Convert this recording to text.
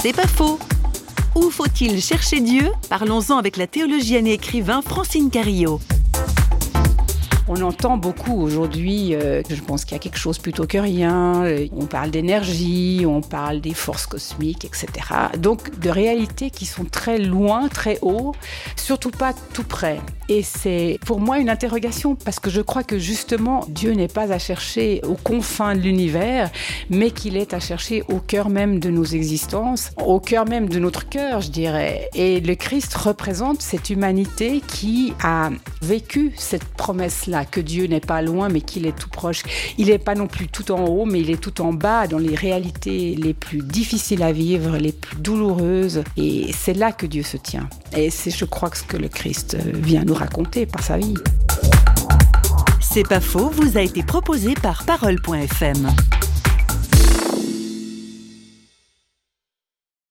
C'est pas faux. Où faut-il chercher Dieu? Parlons-en avec la théologienne et écrivain Francine Carillo. On entend beaucoup aujourd'hui, euh, je pense qu'il y a quelque chose plutôt que rien. Euh, on parle d'énergie, on parle des forces cosmiques, etc. Donc de réalités qui sont très loin, très haut, surtout pas tout près. Et c'est pour moi une interrogation parce que je crois que justement Dieu n'est pas à chercher aux confins de l'univers, mais qu'il est à chercher au cœur même de nos existences, au cœur même de notre cœur, je dirais. Et le Christ représente cette humanité qui a vécu cette promesse-là que Dieu n'est pas loin, mais qu'il est tout proche. Il n'est pas non plus tout en haut, mais il est tout en bas, dans les réalités les plus difficiles à vivre, les plus douloureuses. Et c'est là que Dieu se tient. Et c'est, je crois, ce que le Christ vient nous raconter par sa vie. C'est pas faux, vous a été proposé par Parole.fm.